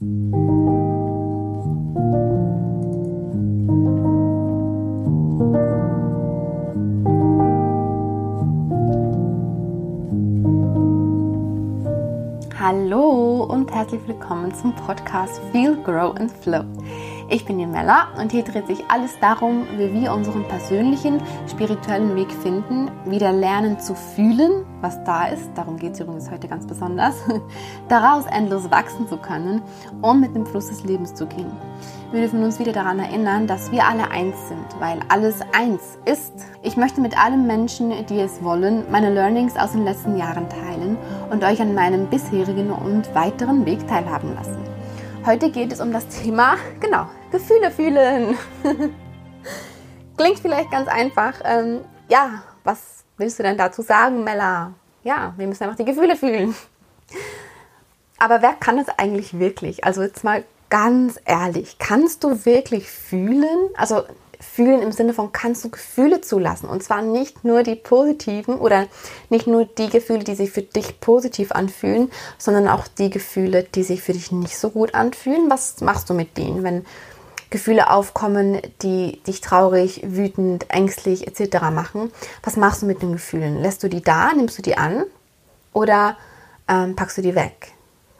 Hallo und herzlich willkommen zum Podcast Feel, Grow and Flow. Ich bin die Mella und hier dreht sich alles darum, wie wir unseren persönlichen spirituellen Weg finden, wieder lernen zu fühlen, was da ist, darum geht es übrigens heute ganz besonders, daraus endlos wachsen zu können und mit dem Fluss des Lebens zu gehen. Wir dürfen uns wieder daran erinnern, dass wir alle eins sind, weil alles eins ist. Ich möchte mit allen Menschen, die es wollen, meine Learnings aus den letzten Jahren teilen und euch an meinem bisherigen und weiteren Weg teilhaben lassen. Heute geht es um das Thema, genau, Gefühle fühlen. Klingt vielleicht ganz einfach. Ähm, ja, was willst du denn dazu sagen, Mella? Ja, wir müssen einfach die Gefühle fühlen. Aber wer kann es eigentlich wirklich? Also jetzt mal ganz ehrlich, kannst du wirklich fühlen? Also fühlen im Sinne von, kannst du Gefühle zulassen? Und zwar nicht nur die positiven oder nicht nur die Gefühle, die sich für dich positiv anfühlen, sondern auch die Gefühle, die sich für dich nicht so gut anfühlen. Was machst du mit denen, wenn Gefühle aufkommen, die dich traurig, wütend, ängstlich etc. machen? Was machst du mit den Gefühlen? Lässt du die da? Nimmst du die an? Oder ähm, packst du die weg?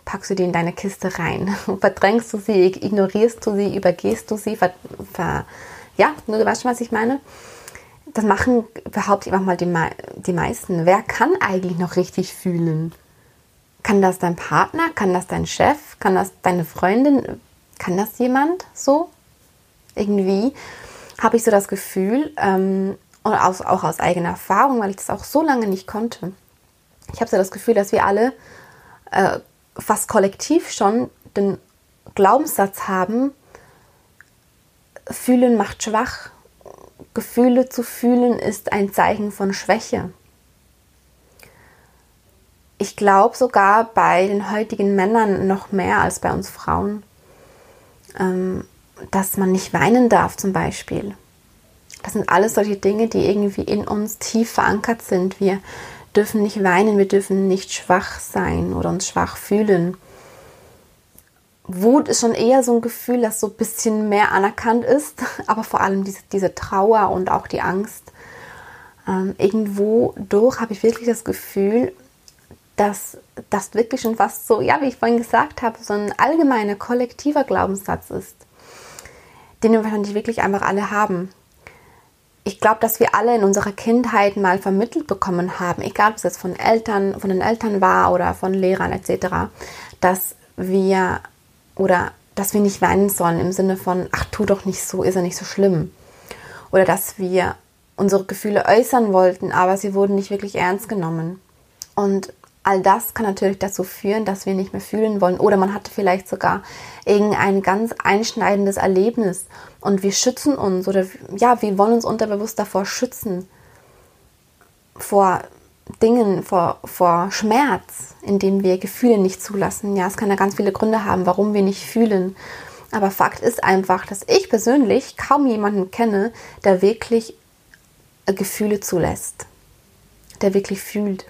packst du die in deine Kiste rein, verdrängst du sie, ignorierst du sie, übergehst du sie, ver, ver, ja, du weißt schon, was ich meine? Das machen, behaupte ich mal, die, die meisten. Wer kann eigentlich noch richtig fühlen? Kann das dein Partner? Kann das dein Chef? Kann das deine Freundin? Kann das jemand so? Irgendwie habe ich so das Gefühl, ähm, und aus, auch aus eigener Erfahrung, weil ich das auch so lange nicht konnte. Ich habe so das Gefühl, dass wir alle äh, fast kollektiv schon den Glaubenssatz haben, Fühlen macht schwach. Gefühle zu fühlen ist ein Zeichen von Schwäche. Ich glaube sogar bei den heutigen Männern noch mehr als bei uns Frauen, ähm, dass man nicht weinen darf zum Beispiel. Das sind alles solche Dinge, die irgendwie in uns tief verankert sind. Wir dürfen nicht weinen, wir dürfen nicht schwach sein oder uns schwach fühlen. Wut ist schon eher so ein Gefühl, das so ein bisschen mehr anerkannt ist, aber vor allem diese, diese Trauer und auch die Angst. Ähm, irgendwo durch habe ich wirklich das Gefühl, dass das wirklich schon fast so, ja, wie ich vorhin gesagt habe, so ein allgemeiner, kollektiver Glaubenssatz ist, den wir wahrscheinlich wirklich einfach alle haben ich glaube, dass wir alle in unserer Kindheit mal vermittelt bekommen haben, egal ob es jetzt von Eltern, von den Eltern war oder von Lehrern etc., dass wir oder dass wir nicht weinen sollen im Sinne von, ach tu doch nicht so, ist ja nicht so schlimm. Oder dass wir unsere Gefühle äußern wollten, aber sie wurden nicht wirklich ernst genommen. Und all das kann natürlich dazu führen, dass wir nicht mehr fühlen wollen. Oder man hatte vielleicht sogar irgendein ganz einschneidendes Erlebnis und wir schützen uns oder ja, wir wollen uns unterbewusst davor schützen. Vor Dingen, vor, vor Schmerz, indem wir Gefühle nicht zulassen. Ja, es kann ja ganz viele Gründe haben, warum wir nicht fühlen. Aber Fakt ist einfach, dass ich persönlich kaum jemanden kenne, der wirklich Gefühle zulässt. Der wirklich fühlt.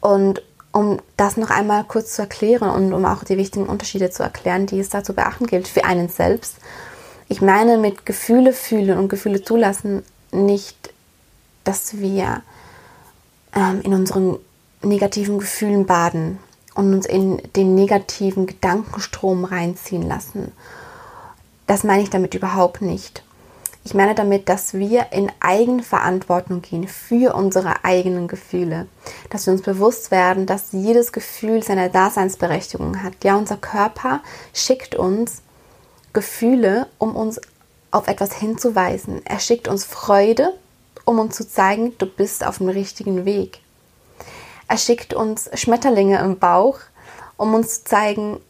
Und um das noch einmal kurz zu erklären und um auch die wichtigen Unterschiede zu erklären, die es da zu beachten gilt für einen selbst. Ich meine mit Gefühle fühlen und Gefühle zulassen nicht, dass wir ähm, in unseren negativen Gefühlen baden und uns in den negativen Gedankenstrom reinziehen lassen. Das meine ich damit überhaupt nicht. Ich meine damit, dass wir in Eigenverantwortung gehen für unsere eigenen Gefühle. Dass wir uns bewusst werden, dass jedes Gefühl seine Daseinsberechtigung hat. Ja, unser Körper schickt uns Gefühle, um uns auf etwas hinzuweisen. Er schickt uns Freude, um uns zu zeigen, du bist auf dem richtigen Weg. Er schickt uns Schmetterlinge im Bauch, um uns zu zeigen,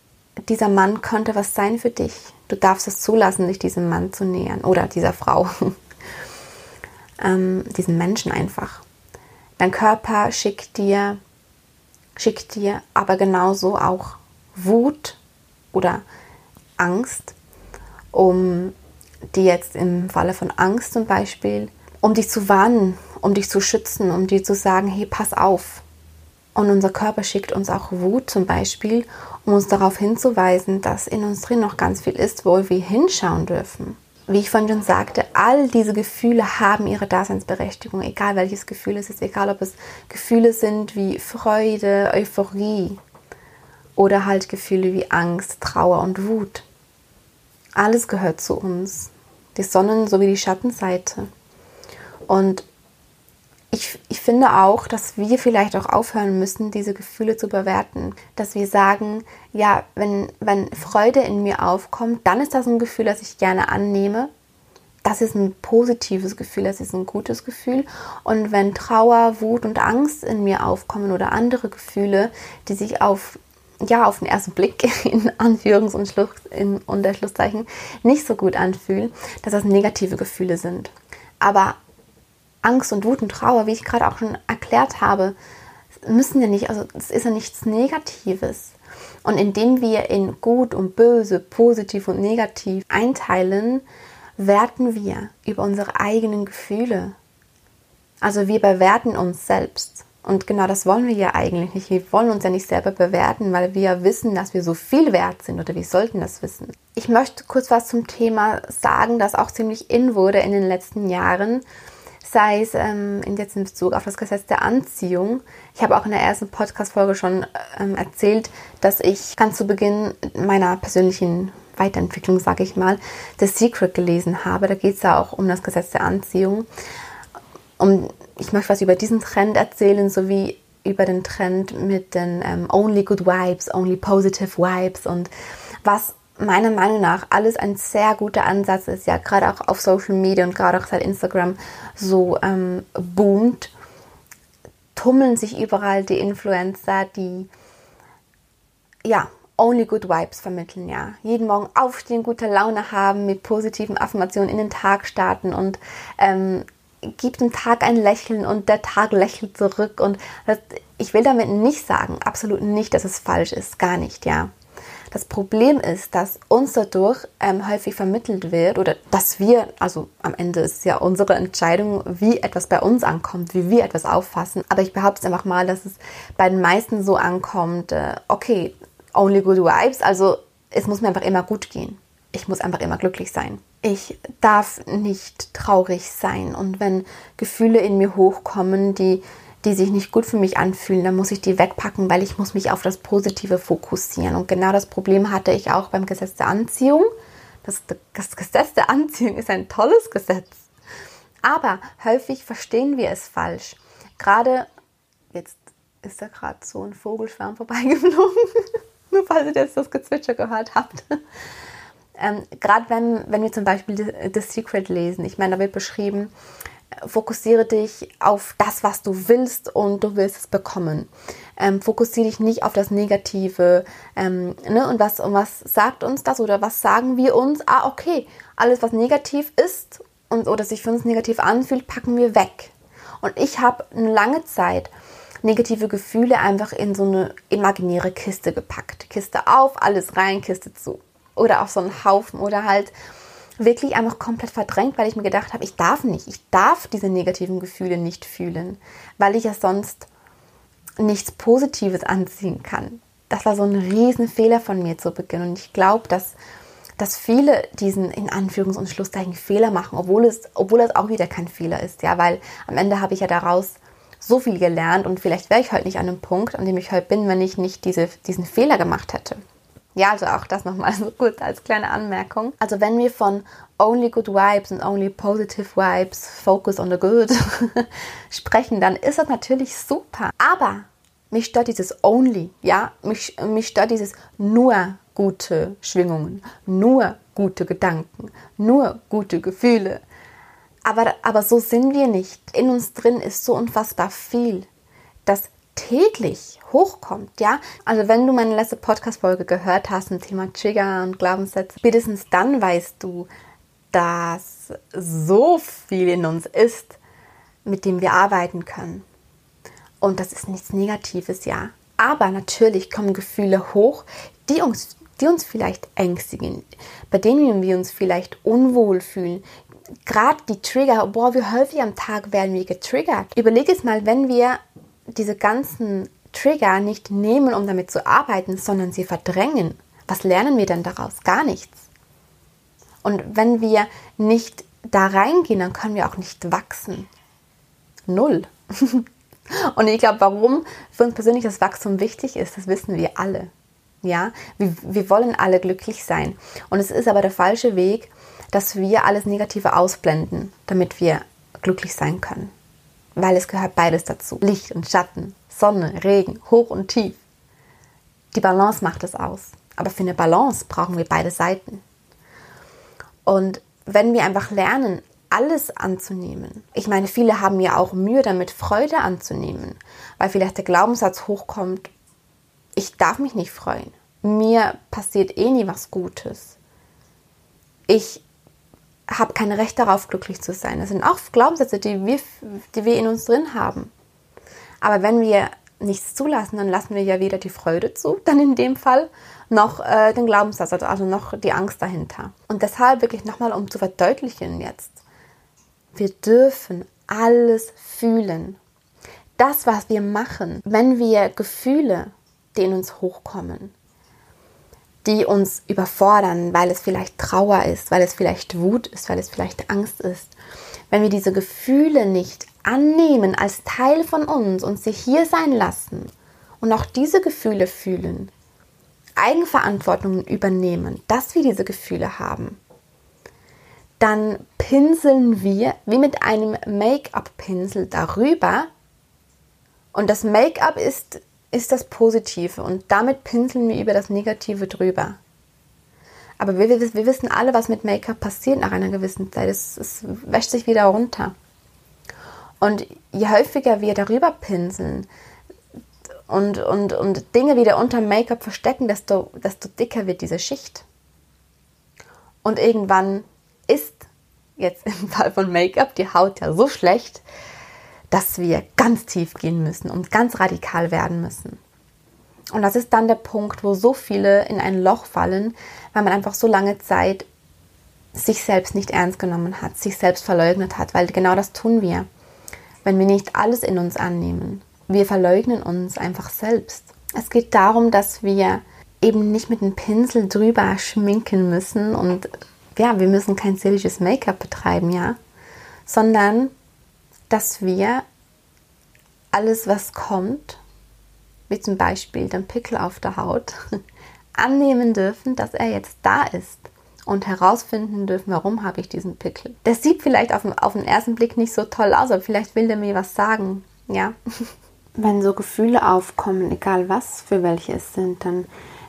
dieser Mann könnte was sein für dich. Du darfst es zulassen, dich diesem Mann zu nähern oder dieser Frau, ähm, diesen Menschen einfach. Dein Körper schickt dir, schickt dir aber genauso auch Wut oder Angst, um dir jetzt im Falle von Angst zum Beispiel, um dich zu warnen, um dich zu schützen, um dir zu sagen, hey, pass auf, Und unser Körper schickt uns auch Wut zum Beispiel, um uns darauf hinzuweisen, dass in uns drin noch ganz viel ist, wo wir hinschauen dürfen. Wie ich vorhin schon sagte, all diese Gefühle haben ihre Daseinsberechtigung, egal welches Gefühl es ist, egal ob es Gefühle sind wie Freude, Euphorie oder halt Gefühle wie Angst, Trauer und Wut. Alles gehört zu uns, die Sonnen- sowie die Schattenseite. Und ich, ich finde auch, dass wir vielleicht auch aufhören müssen, diese Gefühle zu bewerten. Dass wir sagen, ja, wenn, wenn Freude in mir aufkommt, dann ist das ein Gefühl, das ich gerne annehme. Das ist ein positives Gefühl, das ist ein gutes Gefühl. Und wenn Trauer, Wut und Angst in mir aufkommen oder andere Gefühle, die sich auf ja, auf den ersten Blick in Anführungs- und Schluss, in Unterschlusszeichen nicht so gut anfühlen, dass das negative Gefühle sind. Aber Angst und Wut und Trauer, wie ich gerade auch schon erklärt habe, müssen ja nicht, also es ist ja nichts Negatives. Und indem wir in gut und böse, positiv und negativ einteilen, werten wir über unsere eigenen Gefühle. Also wir bewerten uns selbst. Und genau das wollen wir ja eigentlich nicht. Wir wollen uns ja nicht selber bewerten, weil wir wissen, dass wir so viel wert sind oder wir sollten das wissen. Ich möchte kurz was zum Thema sagen, das auch ziemlich in wurde in den letzten Jahren sei es ähm, in jetzt in Bezug auf das Gesetz der Anziehung. Ich habe auch in der ersten Podcast-Folge schon ähm, erzählt, dass ich ganz zu Beginn meiner persönlichen Weiterentwicklung, sage ich mal, The Secret gelesen habe. Da geht es ja auch um das Gesetz der Anziehung. Um, ich möchte was über diesen Trend erzählen, sowie über den Trend mit den ähm, Only Good Vibes, Only Positive Vibes und was meiner Meinung nach alles ein sehr guter Ansatz ist, ja, gerade auch auf Social Media und gerade auch seit Instagram so ähm, boomt, tummeln sich überall die Influencer, die ja, only good vibes vermitteln, ja. Jeden Morgen aufstehen, gute Laune haben, mit positiven Affirmationen in den Tag starten und ähm, gibt dem Tag ein Lächeln und der Tag lächelt zurück. Und das, ich will damit nicht sagen, absolut nicht, dass es falsch ist, gar nicht, ja. Das Problem ist, dass uns dadurch ähm, häufig vermittelt wird oder dass wir, also am Ende ist ja unsere Entscheidung, wie etwas bei uns ankommt, wie wir etwas auffassen. Aber ich behaupte einfach mal, dass es bei den meisten so ankommt, äh, okay, only good vibes, also es muss mir einfach immer gut gehen. Ich muss einfach immer glücklich sein. Ich darf nicht traurig sein. Und wenn Gefühle in mir hochkommen, die die sich nicht gut für mich anfühlen, dann muss ich die wegpacken, weil ich muss mich auf das Positive fokussieren. Und genau das Problem hatte ich auch beim Gesetz der Anziehung. Das, das Gesetz der Anziehung ist ein tolles Gesetz. Aber häufig verstehen wir es falsch. Gerade jetzt ist da gerade so ein Vogelschwarm vorbeigeflogen. Nur falls ihr jetzt das Gezwitscher gehört habt. Ähm, Gerade wenn, wenn wir zum Beispiel The, Secret lesen, ich meine, da wird beschrieben, fokussiere dich auf das, was du willst und du willst es bekommen. Ähm, fokussiere dich nicht auf das Negative. Ähm, ne? und, was, und was sagt uns das oder was sagen wir uns? Ah, okay, alles, was negativ ist und, oder sich für uns negativ anfühlt, packen wir weg. Und ich habe eine lange Zeit negative Gefühle einfach in so eine imaginäre Kiste gepackt. Kiste auf, alles rein, Kiste zu. Oder auf so einen Haufen oder halt wirklich einfach komplett verdrängt, weil ich mir gedacht habe, ich darf nicht, ich darf diese negativen Gefühle nicht fühlen, weil ich ja sonst nichts Positives anziehen kann. Das war so ein Riesenfehler von mir zu Beginn und ich glaube, dass, dass viele diesen in Anführungs- und Schlusszeichen Fehler machen, obwohl es, obwohl es auch wieder kein Fehler ist, ja, weil am Ende habe ich ja daraus so viel gelernt und vielleicht wäre ich heute nicht an einem Punkt, an dem ich heute bin, wenn ich nicht diese, diesen Fehler gemacht hätte. Ja, also auch das nochmal so gut als kleine Anmerkung. Also wenn wir von only good vibes und only positive vibes, focus on the good sprechen, dann ist das natürlich super. Aber mich stört dieses only, ja, mich, mich stört dieses nur gute Schwingungen, nur gute Gedanken, nur gute Gefühle. Aber, aber so sind wir nicht. In uns drin ist so unfassbar viel, dass täglich hochkommt, ja? Also wenn du meine letzte Podcast-Folge gehört hast zum Thema Trigger und Glaubenssätze, spätestens dann weißt du, dass so viel in uns ist, mit dem wir arbeiten können. Und das ist nichts Negatives, ja. Aber natürlich kommen Gefühle hoch, die uns, die uns vielleicht ängstigen, bei denen wir uns vielleicht unwohl fühlen. Gerade die Trigger, boah, wie häufig am Tag werden wir getriggert. Überleg es mal, wenn wir diese ganzen Trigger nicht nehmen, um damit zu arbeiten, sondern sie verdrängen, was lernen wir denn daraus? Gar nichts. Und wenn wir nicht da reingehen, dann können wir auch nicht wachsen. Null. Und ich glaube, warum für uns persönlich das Wachstum wichtig ist, das wissen wir alle. Ja, wir, wir wollen alle glücklich sein. Und es ist aber der falsche Weg, dass wir alles Negative ausblenden, damit wir glücklich sein können. Weil es gehört beides dazu. Licht und Schatten, Sonne, Regen, hoch und tief. Die Balance macht es aus. Aber für eine Balance brauchen wir beide Seiten. Und wenn wir einfach lernen, alles anzunehmen. Ich meine, viele haben ja auch Mühe damit, Freude anzunehmen, weil vielleicht der Glaubenssatz hochkommt, ich darf mich nicht freuen. Mir passiert eh nie was Gutes. Ich habe kein Recht darauf, glücklich zu sein. Das sind auch Glaubenssätze, die wir, die wir in uns drin haben. Aber wenn wir nichts zulassen, dann lassen wir ja weder die Freude zu, dann in dem Fall, noch äh, den Glaubenssatz, also noch die Angst dahinter. Und deshalb wirklich nochmal, um zu verdeutlichen jetzt, wir dürfen alles fühlen. Das, was wir machen, wenn wir Gefühle, die in uns hochkommen, die uns überfordern, weil es vielleicht Trauer ist, weil es vielleicht Wut ist, weil es vielleicht Angst ist, wenn wir diese Gefühle nicht annehmen als Teil von uns und sie hier sein lassen und auch diese Gefühle fühlen, Eigenverantwortung übernehmen, dass wir diese Gefühle haben, dann pinseln wir wie mit einem Make-up-Pinsel darüber. Und das Make-up ist, ist das Positive und damit pinseln wir über das Negative drüber. Aber wir, wir, wissen alle, was mit Make-up passiert nach einer gewissen Zeit. Es, es wäscht sich wieder runter. Und je häufiger wir darüber pinseln und, und, und Dinge wieder unter Make-up verstecken, desto, desto dicker wird diese Schicht. Und irgendwann ist jetzt im Fall von Make-up die Haut ja so schlecht, dass wir ganz tief gehen müssen und ganz radikal werden müssen. Und das ist dann der Punkt, wo so viele in ein Loch fallen, weil man einfach so lange Zeit sich selbst nicht ernst genommen hat, sich selbst verleugnet hat, weil genau das tun wir wenn wir nicht alles in uns annehmen. Wir verleugnen uns einfach selbst. Es geht darum, dass wir eben nicht mit einem Pinsel drüber schminken müssen und ja, wir müssen kein seelisches Make-up betreiben, ja, sondern dass wir alles, was kommt, wie zum Beispiel den Pickel auf der Haut, annehmen dürfen, dass er jetzt da ist und herausfinden dürfen, warum habe ich diesen Pickel. Das sieht vielleicht auf, auf den ersten Blick nicht so toll aus, aber vielleicht will der mir was sagen, ja. Wenn so Gefühle aufkommen, egal was für welche es sind, dann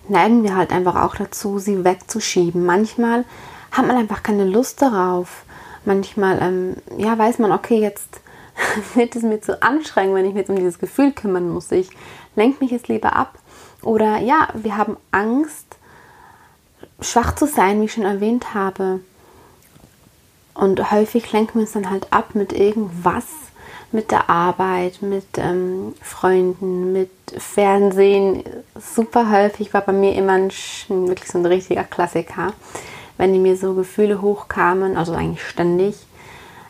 neigen wir halt einfach auch dazu, sie wegzuschieben. Manchmal hat man einfach keine Lust darauf. Manchmal, ähm, ja, weiß man, okay, jetzt wird es mir zu anstrengend, wenn ich mich jetzt um dieses Gefühl kümmern muss. Ich lenke mich jetzt lieber ab. Oder ja, wir haben Angst, schwach zu sein, wie ich schon erwähnt habe. Und häufig lenken wir uns dann halt ab mit irgendwas, mit der Arbeit, mit ähm, Freunden, mit Fernsehen. Super häufig war bei mir immer ein, wirklich so ein richtiger Klassiker, wenn mir so Gefühle hochkamen, also eigentlich ständig.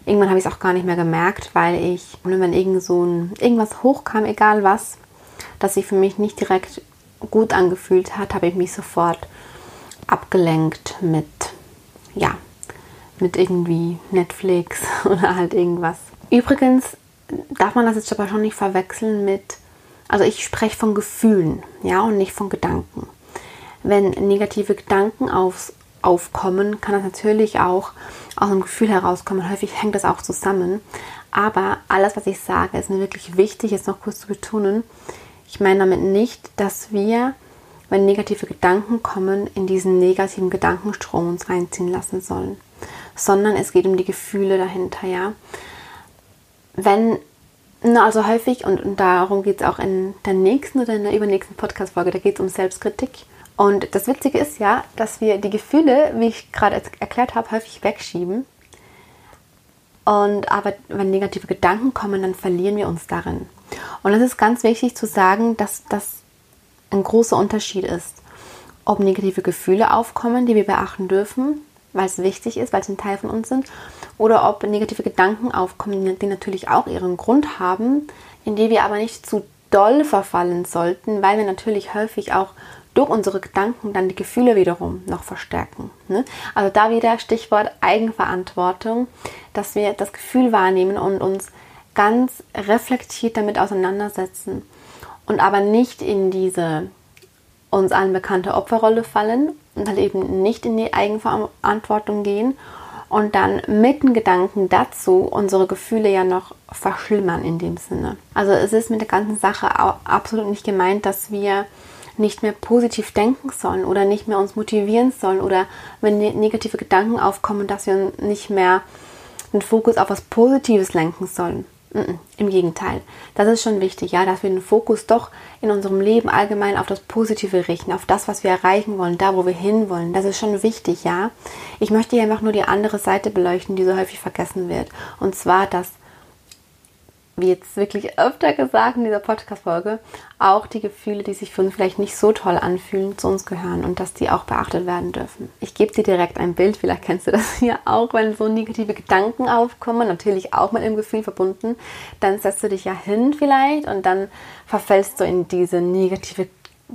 Irgendwann habe ich es auch gar nicht mehr gemerkt, weil ich, wenn irgend so ein, irgendwas hochkam, egal was, das sich für mich nicht direkt gut angefühlt hat, habe ich mich sofort abgelenkt mit, ja, mit irgendwie Netflix oder halt irgendwas. Übrigens darf man das jetzt aber schon nicht verwechseln mit, also ich spreche von Gefühlen, ja, und nicht von Gedanken. Wenn negative Gedanken aufs, aufkommen, kann das natürlich auch aus einem Gefühl herauskommen. Häufig hängt das auch zusammen. Aber alles, was ich sage, ist mir wirklich wichtig, jetzt noch kurz zu betonen. Ich meine damit nicht, dass wir wenn negative Gedanken kommen, in diesen negativen Gedankenstrom uns reinziehen lassen sollen, sondern es geht um die Gefühle dahinter, ja. Wenn, na, also häufig, und, und darum geht es auch in der nächsten oder in der übernächsten Podcast-Folge, da geht es um Selbstkritik. Und das Witzige ist ja, dass wir die Gefühle, wie ich gerade erklärt habe, häufig wegschieben. Und aber wenn negative Gedanken kommen, dann verlieren wir uns darin. Und es ist ganz wichtig zu sagen, dass das ein großer Unterschied ist, ob negative Gefühle aufkommen, die wir beachten dürfen, weil es wichtig ist, weil sie ein Teil von uns sind, oder ob negative Gedanken aufkommen, die natürlich auch ihren Grund haben, in die wir aber nicht zu doll verfallen sollten, weil wir natürlich häufig auch durch unsere Gedanken dann die Gefühle wiederum noch verstärken. Ne? Also da wieder Stichwort Eigenverantwortung, dass wir das Gefühl wahrnehmen und uns ganz reflektiert damit auseinandersetzen und aber nicht in diese uns allen bekannte Opferrolle fallen und halt eben nicht in die Eigenverantwortung gehen und dann mit den Gedanken dazu unsere Gefühle ja noch verschlimmern in dem Sinne. Also es ist mit der ganzen Sache absolut nicht gemeint, dass wir nicht mehr positiv denken sollen oder nicht mehr uns motivieren sollen oder wenn ne-, negative Gedanken aufkommen, dass wir nicht mehr den Fokus auf was Positives lenken sollen. Im Gegenteil. Das ist schon wichtig, ja, dass wir den Fokus doch in unserem Leben allgemein auf das Positive richten, auf das, was wir erreichen wollen, da, wo wir hinwollen. Das ist schon wichtig, ja. Ich möchte hier einfach nur die andere Seite beleuchten, die so häufig vergessen wird. Und zwar, dass wie jetzt wirklich öfter gesagt in dieser Podcast-Folge, auch die Gefühle, die sich für uns vielleicht nicht so toll anfühlen, zu uns gehören und dass die auch beachtet werden dürfen. Ich gebe dir direkt ein Bild, vielleicht kennst du das hier auch, wenn so negative Gedanken aufkommen, natürlich auch mit einem Gefühl verbunden, dann setzt du dich ja hin vielleicht und dann verfällst du in diese negative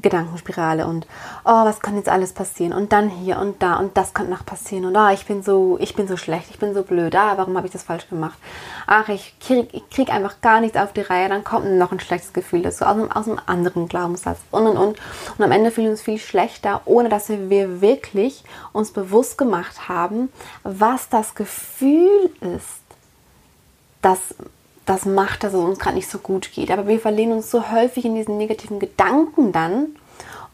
Gedankenspirale und oh, was kann jetzt alles passieren? Und dann hier und da und das kann noch passieren. Und oh, ich bin so, ich bin so schlecht, ich bin so blöd, ah, warum habe ich das falsch gemacht? Ach, ich krieg, ich krieg einfach gar nichts auf die Reihe, dann kommt noch ein schlechtes Gefühl dazu aus einem, aus einem anderen Glaubenssatz. Und und und. Und am Ende fühlen wir uns viel schlechter, ohne dass wir wirklich uns bewusst gemacht haben, was das Gefühl ist, das das macht, dass es uns gerade nicht so gut geht. Aber wir verlieren uns so häufig in diesen negativen Gedanken dann.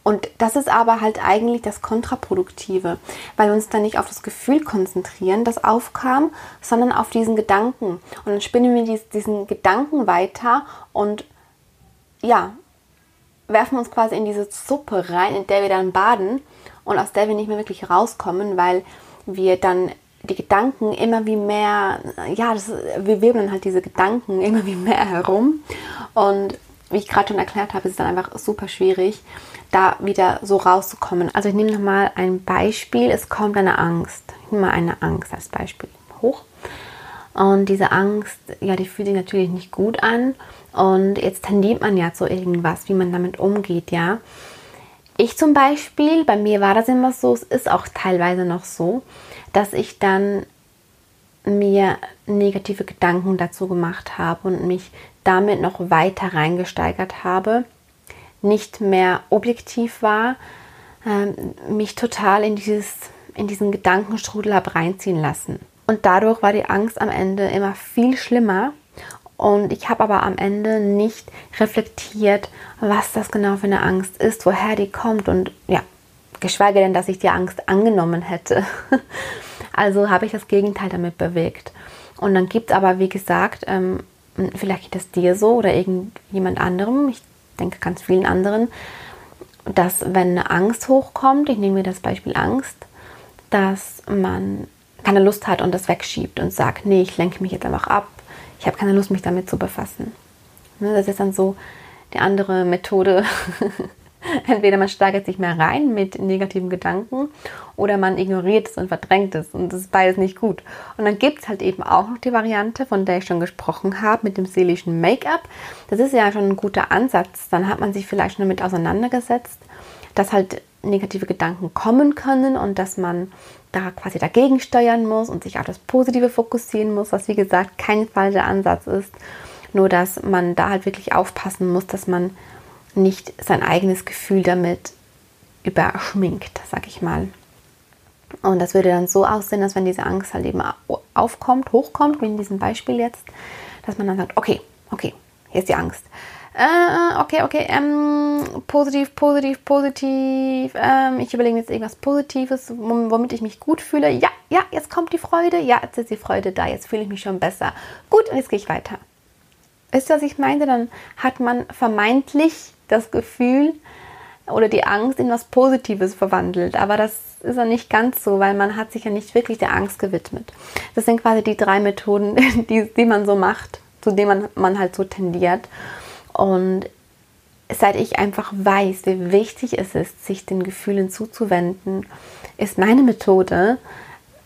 Und das ist aber halt eigentlich das Kontraproduktive, weil wir uns dann nicht auf das Gefühl konzentrieren, das aufkam, sondern auf diesen Gedanken. Und dann spinnen wir diesen Gedanken weiter und ja, werfen uns quasi in diese Suppe rein, in der wir dann baden und aus der wir nicht mehr wirklich rauskommen, weil wir dann die Gedanken immer wie mehr, ja, das, wir wirbeln halt diese Gedanken immer wie mehr herum. Und wie ich gerade schon erklärt habe, ist es dann einfach super schwierig, da wieder so rauszukommen. Also ich nehme nochmal ein Beispiel. Es kommt eine Angst. Ich nehme mal eine Angst als Beispiel hoch. Und diese Angst, ja, die fühlt sich natürlich nicht gut an. Und jetzt tendiert man ja zu irgendwas, wie man damit umgeht, ja. Ich zum Beispiel, bei mir war das immer so, es ist auch teilweise noch so, dass ich dann mir negative Gedanken dazu gemacht habe und mich damit noch weiter reingesteigert habe, nicht mehr objektiv war, äh, mich total in, dieses, in diesen Gedankenstrudel habe reinziehen lassen. Und dadurch war die Angst am Ende immer viel schlimmer und ich habe aber am Ende nicht reflektiert, was das genau für eine Angst ist, woher die kommt und ja, geschweige denn, dass ich die Angst angenommen hätte. Also habe ich das Gegenteil damit bewegt. Und dann gibt es aber, wie gesagt, ähm, vielleicht geht es dir so oder irgendjemand anderem, ich denke ganz vielen anderen, dass wenn eine Angst hochkommt, ich nehme mir das Beispiel Angst, dass man keine Lust hat und das wegschiebt und sagt, nee, ich lenke mich jetzt einfach ab, ich habe keine Lust, mich damit zu befassen. Ne, das ist dann so die andere Methode, Entweder man steigert sich mehr rein mit negativen Gedanken oder man ignoriert es und verdrängt es. Und das ist beides nicht gut. Und dann gibt es halt eben auch noch die Variante, von der ich schon gesprochen habe, mit dem seelischen Make-up. Das ist ja schon ein guter Ansatz. Dann hat man sich vielleicht schon damit auseinandergesetzt, dass halt negative Gedanken kommen können und dass man da quasi dagegen steuern muss und sich auf das Positive fokussieren muss, was wie gesagt kein falscher Ansatz ist. Nur dass man da halt wirklich aufpassen muss, dass man nicht sein eigenes Gefühl damit überschminkt, sag ich mal. Und das würde dann so aussehen, dass wenn diese Angst halt eben aufkommt, hochkommt, wie in diesem Beispiel jetzt, dass man dann sagt, okay, okay, hier ist die Angst. Äh, okay, okay, ähm, positiv, positiv, positiv. Ähm, ich überlege jetzt irgendwas Positives, womit ich mich gut fühle. Ja, ja, jetzt kommt die Freude. Ja, jetzt ist die Freude da. Jetzt fühle ich mich schon besser. Gut, und jetzt gehe ich weiter. Wisst ihr, was ich meinte? Dann hat man vermeintlich das Gefühl oder die Angst in was Positives verwandelt. Aber das ist ja nicht ganz so, weil man hat sich ja nicht wirklich der Angst gewidmet. Das sind quasi die drei Methoden, die, die man so macht, zu denen man, man halt so tendiert. Und seit ich einfach weiß, wie wichtig es ist, sich den Gefühlen zuzuwenden, ist meine Methode,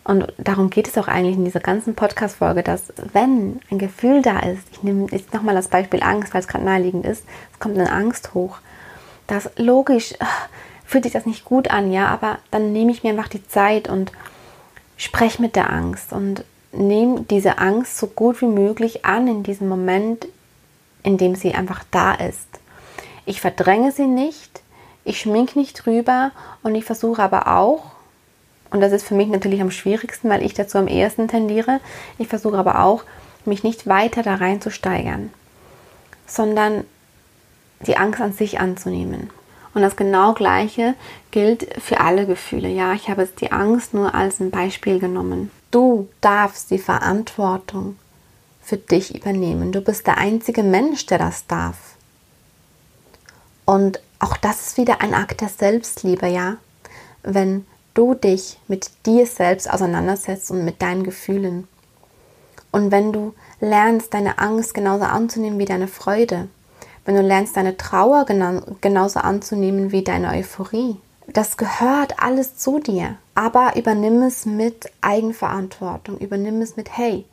Und darum geht es auch eigentlich in dieser ganzen Podcast-Folge, dass wenn ein Gefühl da ist, ich nehme jetzt nochmal das Beispiel Angst, weil es gerade naheliegend ist, es kommt eine Angst hoch, dass logisch ah, fühlt sich das nicht gut an, ja, aber dann nehme ich mir einfach die Zeit und spreche mit der Angst und nehme diese Angst so gut wie möglich an in diesem Moment, in dem sie einfach da ist. Ich verdränge sie nicht, ich schminke nicht drüber und ich versuche aber auch, und das ist für mich natürlich am schwierigsten, weil ich dazu am ehesten tendiere, ich versuche aber auch, mich nicht weiter da rein zu steigern, sondern die Angst an sich anzunehmen. Und das genau gleiche gilt für alle Gefühle. Ja, ich habe jetzt die Angst nur als ein Beispiel genommen. Du darfst die Verantwortung für dich übernehmen. Du bist der einzige Mensch, der das darf. Und auch das ist wieder ein Akt der Selbstliebe, ja. Wenn du dich mit dir selbst auseinandersetzt und mit deinen Gefühlen. Und wenn du lernst, deine Angst genauso anzunehmen wie deine Freude. Wenn du lernst, deine Trauer genauso anzunehmen wie deine Euphorie. Das gehört alles zu dir. Aber übernimm es mit Eigenverantwortung. Übernimm es mit, hey,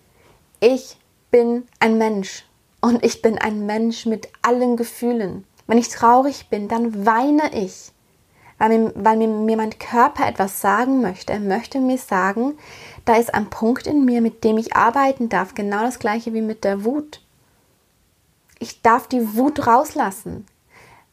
ich bin ein Mensch. Und ich bin ein Mensch mit allen Gefühlen. Wenn ich traurig bin, dann weine ich, weil mir, weil mir, mein Körper etwas sagen möchte. Er möchte mir sagen, da ist ein Punkt in mir, mit dem ich arbeiten darf. Genau das gleiche wie mit der Wut. Ich darf die Wut rauslassen.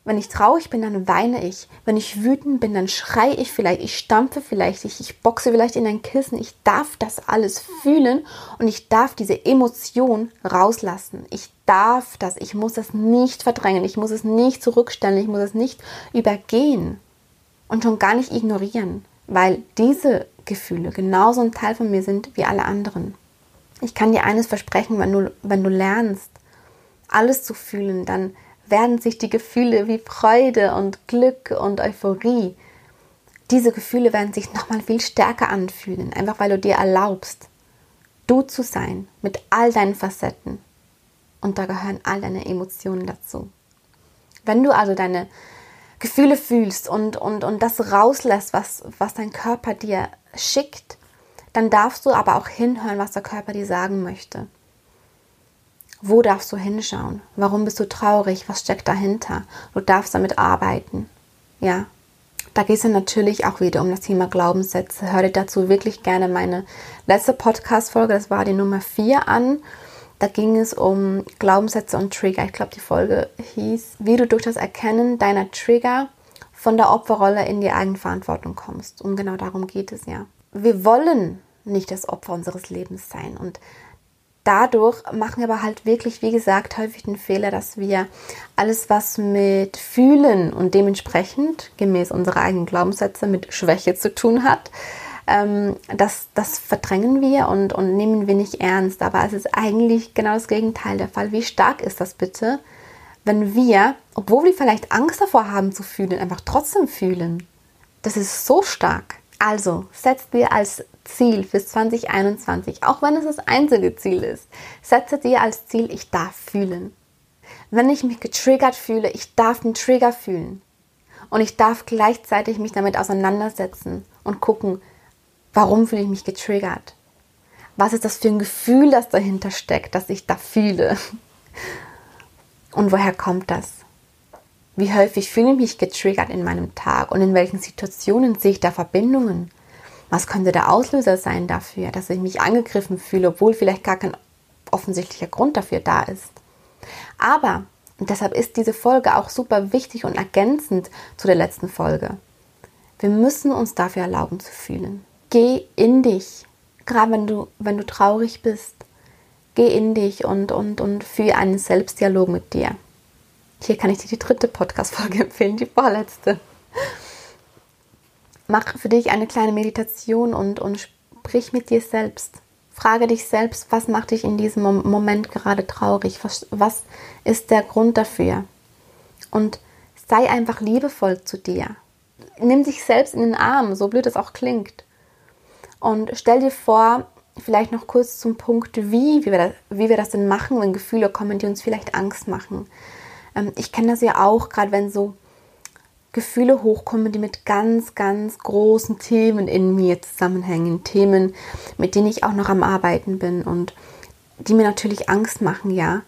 Wenn ich traurig bin, dann weine ich. Wenn ich wütend bin, dann schreie ich vielleicht, ich stampfe vielleicht, ich, ich boxe vielleicht in ein Kissen. Ich darf das alles fühlen und ich darf diese Emotion rauslassen. Ich darf das, ich muss das nicht verdrängen, ich muss es nicht zurückstellen, ich muss es nicht übergehen und schon gar nicht ignorieren, weil diese Gefühle genauso ein Teil von mir sind wie alle anderen. Ich kann dir eines versprechen, wenn du, wenn du lernst, alles zu fühlen, dann werden sich die Gefühle wie Freude und Glück und Euphorie, diese Gefühle werden sich nochmal viel stärker anfühlen, einfach weil du dir erlaubst, du zu sein mit all deinen Facetten. Und da gehören all deine Emotionen dazu. Wenn du also deine Gefühle fühlst und, und, und das rauslässt, was, was dein Körper dir schickt, dann darfst du aber auch hinhören, was der Körper dir sagen möchte. Wo darfst du hinschauen? Warum bist du traurig? Was steckt dahinter? Du darfst damit arbeiten. Ja. Da geht es natürlich auch wieder um das Thema Glaubenssätze. Hör dir dazu wirklich gerne meine letzte Podcast-Folge, das war die Nummer 4 an. Da ging es um Glaubenssätze und Trigger. Ich glaube, die Folge hieß, wie du durch das Erkennen deiner Trigger von der Opferrolle in die Eigenverantwortung kommst. Und genau darum geht es ja. Wir wollen nicht das Opfer unseres Lebens sein. Und dadurch machen wir aber halt wirklich, wie gesagt, häufig den Fehler, dass wir alles, was mit Fühlen und dementsprechend gemäß unserer eigenen Glaubenssätze mit Schwäche zu tun hat, ähm, das, das verdrängen wir und, und nehmen wir nicht ernst. Aber es ist eigentlich genau das Gegenteil der Fall. Wie stark ist das bitte, wenn wir, obwohl wir vielleicht Angst davor haben zu fühlen, einfach trotzdem fühlen? Das ist so stark. Also setzt dir als Ziel für 2021, auch wenn es das einzige Ziel ist, setze dir als Ziel, ich darf fühlen. Wenn ich mich getriggert fühle, ich darf einen Trigger fühlen. Und ich darf gleichzeitig mich damit auseinandersetzen und gucken, warum fühle ich mich getriggert? Was ist das für ein Gefühl, das dahinter steckt, das ich da fühle? Und woher kommt das? Wie häufig fühle ich mich getriggert in meinem Tag und in welchen Situationen sehe ich da Verbindungen? Was könnte der Auslöser sein dafür, dass ich mich angegriffen fühle, obwohl vielleicht gar kein offensichtlicher Grund dafür da ist? Aber, und deshalb ist diese Folge auch super wichtig und ergänzend zu der letzten Folge, wir müssen uns dafür erlauben zu fühlen. Geh in dich, gerade wenn du, wenn du traurig bist. Geh in dich und, und, und führe einen Selbstdialog mit dir. Hier kann ich dir die dritte Podcast-Folge empfehlen, die vorletzte. Mach für dich eine kleine Meditation und, und sprich mit dir selbst. Frage dich selbst, was macht dich in diesem Moment gerade traurig? Was, was ist der Grund dafür? Und sei einfach liebevoll zu dir. Nimm dich selbst in den Arm, so blöd es auch klingt. Und stell dir vor, vielleicht noch kurz zum Punkt, wie, wie wir das, wie wir das denn machen, wenn Gefühle kommen, die uns vielleicht Angst machen. Ähm, ich kenne das ja auch, gerade wenn so Gefühle hochkommen, die mit ganz, ganz großen Themen in mir zusammenhängen. Themen, mit denen ich auch noch am Arbeiten bin und die mir natürlich Angst machen, ja.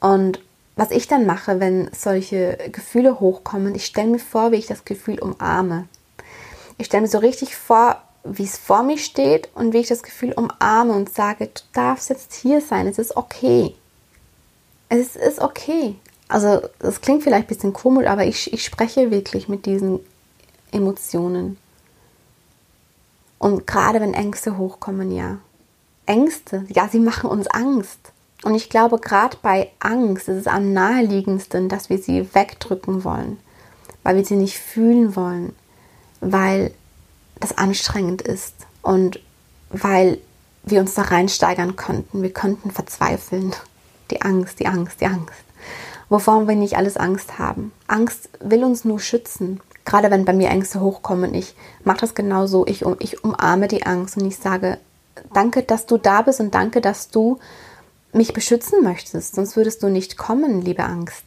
Und was ich dann mache, wenn solche Gefühle hochkommen, ich stelle mir vor, wie ich das Gefühl umarme. Ich stelle mir so richtig vor, wie es vor mir steht und wie ich das Gefühl umarme und sage, du darfst jetzt hier sein, es ist okay. Es ist okay. Also das klingt vielleicht ein bisschen komisch, aber ich, ich spreche wirklich mit diesen Emotionen. Und gerade wenn Ängste hochkommen, ja. Ängste, ja, sie machen uns Angst. Und ich glaube, gerade bei Angst ist es am naheliegendsten, dass wir sie wegdrücken wollen, weil wir sie nicht fühlen wollen, weil das anstrengend ist und weil wir uns da reinsteigern könnten. Wir könnten verzweifeln. Die Angst, die Angst, die Angst. Wovor wir nicht alles Angst haben. Angst will uns nur schützen. Gerade wenn bei mir Ängste hochkommen, ich mache das genauso. Ich, ich umarme die Angst und ich sage, danke, dass du da bist und danke, dass du mich beschützen möchtest. Sonst würdest du nicht kommen, liebe Angst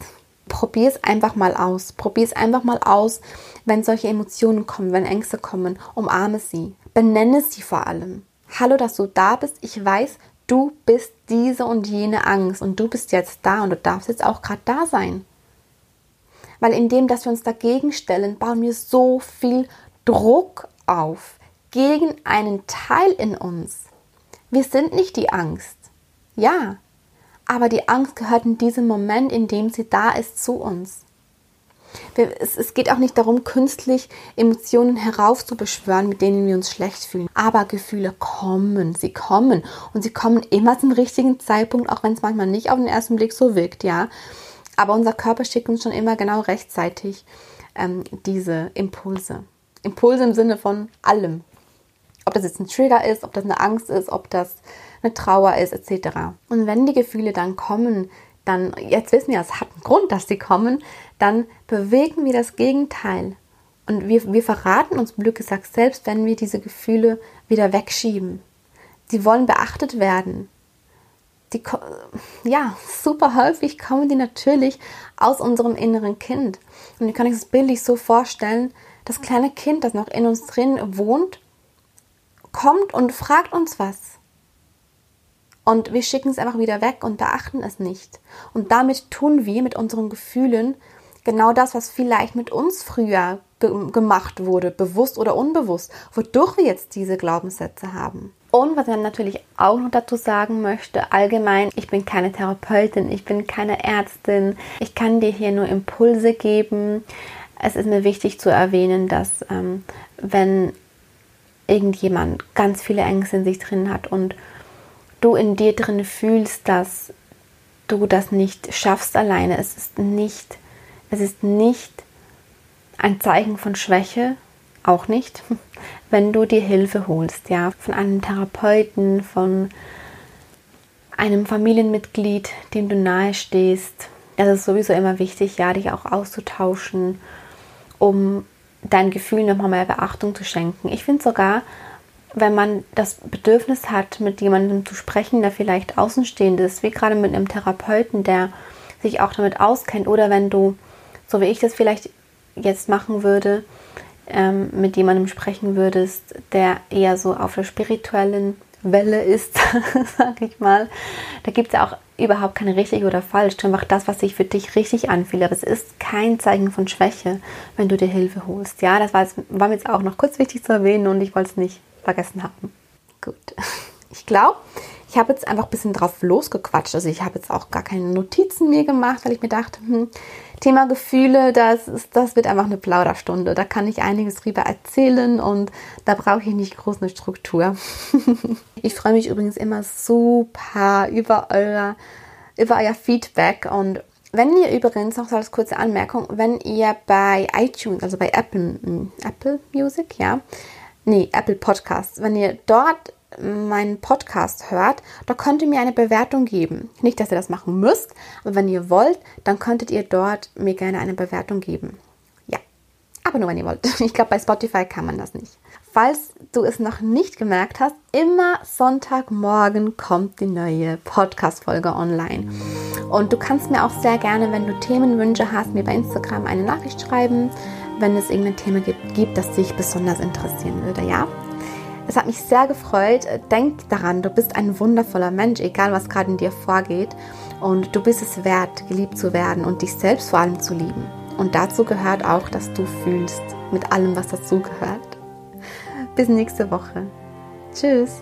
probier es einfach mal aus. Probier es einfach mal aus, wenn solche Emotionen kommen, wenn Ängste kommen. Umarme sie. Benenne sie vor allem. Hallo, dass du da bist. Ich weiß, du bist diese und jene Angst und du bist jetzt da und du darfst jetzt auch gerade da sein. Weil indem, dass wir uns dagegen stellen, bauen wir so viel Druck auf gegen einen Teil in uns. Wir sind nicht die Angst. Ja, aber die Angst gehört in diesem Moment, in dem sie da ist, zu uns. Es, geht auch nicht darum, künstlich Emotionen heraufzubeschwören, mit denen wir uns schlecht fühlen. Aber Gefühle kommen, sie kommen. Und sie kommen immer zum richtigen Zeitpunkt, auch wenn es manchmal nicht auf den ersten Blick so wirkt, ja. Aber unser Körper schickt uns schon immer genau rechtzeitig ähm, diese Impulse. Impulse im Sinne von allem. Ob das jetzt ein Trigger ist, ob das eine Angst ist, ob das eine Trauer ist, etc. Und wenn die Gefühle dann kommen, dann, jetzt wissen wir, es hat einen Grund, dass sie kommen, dann bewegen wir das Gegenteil. Und wir, wir verraten uns, Glück gesagt, selbst wenn wir diese Gefühle wieder wegschieben. Sie wollen beachtet werden. Die, ja, super häufig kommen die natürlich aus unserem inneren Kind. Und ihr könnt euch das bildlich so vorstellen, das kleine Kind, das noch in uns drin wohnt, kommt und fragt uns was. Und wir schicken es einfach wieder weg und beachten es nicht. Und damit tun wir mit unseren Gefühlen genau das, was vielleicht mit uns früher ge gemacht wurde, bewusst oder unbewusst, wodurch wir jetzt diese Glaubenssätze haben. Und was ich natürlich auch noch dazu sagen möchte, allgemein, ich bin keine Therapeutin, ich bin keine Ärztin, ich kann dir hier nur Impulse geben. Es ist mir wichtig zu erwähnen, dass ähm, wenn irgendjemand ganz viele Ängste in sich drin hat und du in dir drin fühlst, dass du das nicht schaffst alleine. Es ist nicht, es ist nicht ein Zeichen von Schwäche, auch nicht, wenn du dir Hilfe holst, ja, von einem Therapeuten, von einem Familienmitglied, dem du nahe stehst. Es ist sowieso immer wichtig, ja, dich auch auszutauschen, um dein Gefühl nochmal mehr Beachtung zu schenken. Ich finde sogar, wenn man das Bedürfnis hat, mit jemandem zu sprechen, der vielleicht außenstehend ist, wie gerade mit einem Therapeuten, der sich auch damit auskennt, oder wenn du, so wie ich das vielleicht jetzt machen würde, ähm, mit jemandem sprechen würdest, der eher so auf der spirituellen Welle ist, sag ich mal. Da gibt es ja auch überhaupt keine richtig oder falsch. Du machst das, was sich für dich richtig anfühlt. Aber es ist kein Zeichen von Schwäche, wenn du dir Hilfe holst. Ja, das war, jetzt, war mir jetzt auch noch kurz wichtig zu erwähnen und ich wollte es nicht vergessen haben. Gut. Ich glaube, ich habe jetzt einfach ein bisschen drauf losgequatscht. Also ich habe jetzt auch gar keine Notizen mehr gemacht, weil ich mir dachte, hm, Thema Gefühle, das, ist, das wird einfach eine Plauderstunde. Da kann ich einiges drüber erzählen und da brauche ich nicht groß eine Struktur. ich freue mich übrigens immer super über, eure, über euer Feedback und wenn ihr übrigens noch so als kurze Anmerkung, wenn ihr bei iTunes, also bei Apple, hm, Apple Music, ja, nee, Apple Podcasts, wenn ihr dort meinen Podcast hört, da könnt ihr mir eine Bewertung geben. Nicht, dass ihr das machen müsst, aber wenn ihr wollt, dann könntet ihr dort mir gerne eine Bewertung geben. Ja, aber nur wenn ihr wollt. Ich glaube, bei Spotify kann man das nicht. Falls du es noch nicht gemerkt hast, immer Sonntagmorgen kommt die neue Podcast-Folge online. Und du kannst mir auch sehr gerne, wenn du Themenwünsche hast, mir bei Instagram eine Nachricht schreiben. Wenn es irgendein Thema gibt, gibt, das dich besonders interessieren würde, ja? Es hat mich sehr gefreut. Denk daran, du bist ein wundervoller Mensch, egal was gerade in dir vorgeht. Und du bist es wert, geliebt zu werden und dich selbst vor allem zu lieben. Und dazu gehört auch, dass du fühlst, mit allem, was dazugehört. Bis nächste Woche. Tschüss.